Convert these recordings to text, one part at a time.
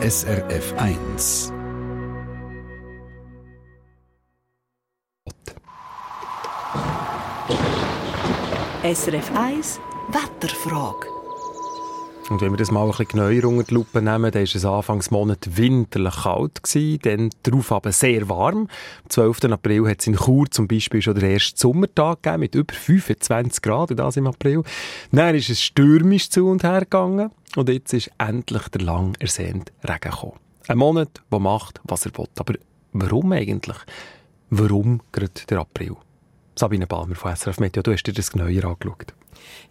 SRF 1. SRF 1 Wetterfrage. Und wenn wir das mal ein bisschen genauer unter die Lupe nehmen, dann war es Anfangsmonat winterlich kalt, gewesen, dann darauf aber sehr warm. Am 12. April hat es in Chur zum Beispiel schon den ersten Sommertag gegeben, mit über 25 Grad, das im April. Dann ist es stürmisch zu und her gegangen und jetzt ist endlich der lang ersehnte Regen gekommen. Ein Monat, der macht, was er will. Aber warum eigentlich? Warum gerade der April? Sabine Balmer von SRF Meteo, du hast dir das genauer angeschaut.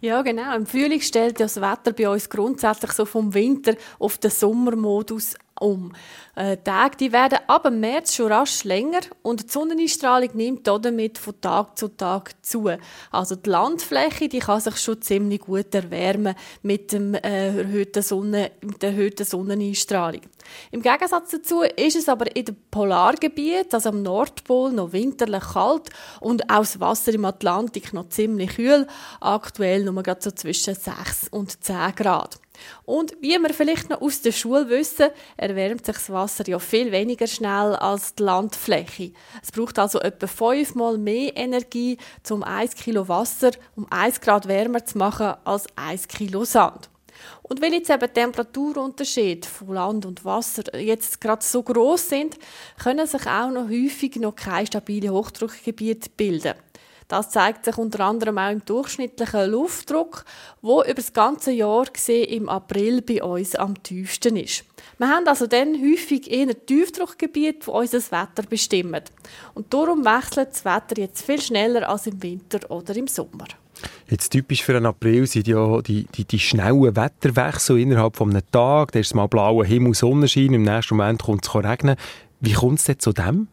Ja, genau. Im Frühling stellt das Wetter bei uns grundsätzlich so vom Winter auf den Sommermodus um. Äh, Tage die werden ab dem März schon rasch länger und die Sonneneinstrahlung nimmt damit von Tag zu Tag zu. Also die Landfläche die kann sich schon ziemlich gut erwärmen mit, dem, äh, erhöhten Sonne, mit der erhöhten Sonneneinstrahlung. Im Gegensatz dazu ist es aber in den Polargebieten, also am Nordpol, noch winterlich kalt und auch das Wasser im Atlantik noch ziemlich kühl, aktuell nur so zwischen 6 und 10 Grad. Und wie wir vielleicht noch aus der Schule wissen, erwärmt sich das Wasser ja viel weniger schnell als die Landfläche. Es braucht also etwa fünfmal mehr Energie, um 1 Kilo Wasser um 1 Grad wärmer zu machen als 1 Kilo Sand. Und weil jetzt eben Temperaturunterschiede von Land und Wasser jetzt gerade so groß sind, können sich auch noch häufig noch keine stabile Hochdruckgebiete bilden. Das zeigt sich unter anderem auch im durchschnittlichen Luftdruck, wo über das ganze Jahr gesehen im April bei uns am tiefsten ist. Wir haben also dann häufig eher Tiefdruckgebiete, die unser Wetter bestimmen. Und darum wechselt das Wetter jetzt viel schneller als im Winter oder im Sommer. Jetzt typisch für einen April sind ja die, die, die schnellen Wetterwechsel innerhalb von einem Tag. Da ist mal blauer Himmel, Sonnenschein, im nächsten Moment kommt es regnen. Wie kommt es denn zu dem?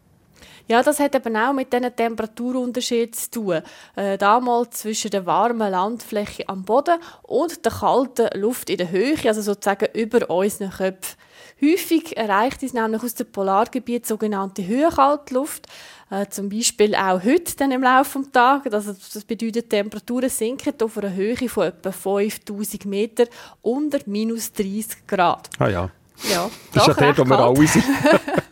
Ja, das hat eben auch mit diesen Temperaturunterschieden zu tun. Äh, damals zwischen der warmen Landfläche am Boden und der kalten Luft in der Höhe, also sozusagen über unseren Köpfen. Häufig erreicht es nämlich aus dem Polargebiet sogenannte Höhenkaltluft. Äh, zum Beispiel auch heute dann im Laufe des Tages. Also das bedeutet, die Temperaturen sinken auf einer Höhe von etwa 5000 Meter unter minus 30 Grad. Ah ja. Ja, das ist ja der, wo wir alle sind.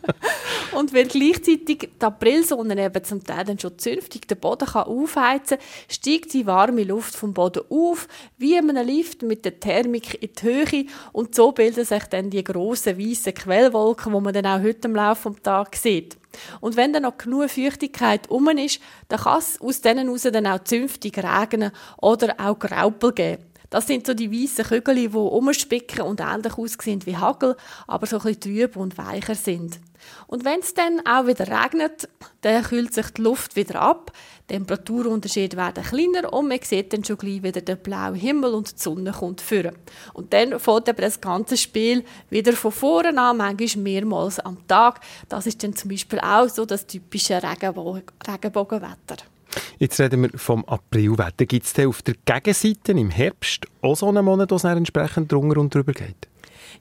Und wenn gleichzeitig die Aprilsonne eben zum Teil dann schon zünftig den Boden kann aufheizen kann, steigt die warme Luft vom Boden auf, wie in einem Lift mit der Thermik in die Höhe. Und so bilden sich dann die grossen weißen Quellwolken, die man dann auch heute im Laufe des Tages sieht. Und wenn dann noch genug Feuchtigkeit um ist, dann kann es aus denen heraus dann auch zünftig regnen oder auch Graupel geben. Das sind so die weißen Kügel, die umspicken und ähnlich aussehen wie Hagel, aber so ein bisschen trüb und weicher sind. Und wenn es dann auch wieder regnet, dann kühlt sich die Luft wieder ab, die Temperaturunterschiede werden kleiner und man sieht dann schon gleich wieder den blauen Himmel und die Sonne kommt führen. Und dann fängt eben das ganze Spiel wieder von vorne an, manchmal mehrmals am Tag. Das ist dann zum Beispiel auch so das typische Regenbogenwetter. Jetzt reden wir vom Aprilwetter. Gibt es auf der Gegenseite im Herbst auch so einen Monat, wo es entsprechend drunter und drüber geht?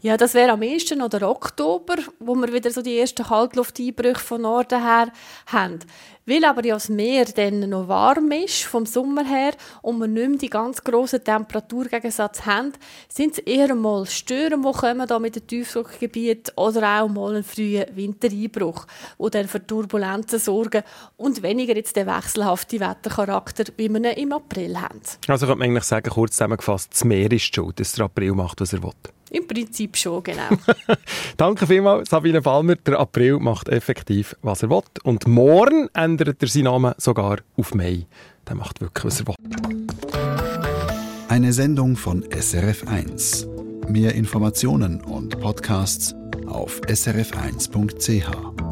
Ja, das wäre am ehesten oder Oktober, wo wir wieder so die ersten Kaltlufteinbrüche von Norden her haben. Weil aber ja das Meer dann noch warm ist, vom Sommer her, und wir nicht mehr die ganz grossen Temperaturgegensatz haben, sind es eher mal Stören, die kommen da mit dem Tiefdruckgebiet oder auch mal einen frühen Wintereinbruch, wo dann für Turbulenzen sorgen und weniger jetzt der wechselhafte Wettercharakter, wie wir ihn im April haben. Also könnte man eigentlich sagen, kurz zusammengefasst, das Meer ist schuld, dass der April macht, was er will. Im Prinzip schon, genau. Danke vielmals, Sabine Palmer. Der April macht effektiv, was er will. Und morgen ändert er seinen Namen sogar auf Mai. Der macht wirklich, was er will. Eine Sendung von SRF1. Mehr Informationen und Podcasts auf srf1.ch.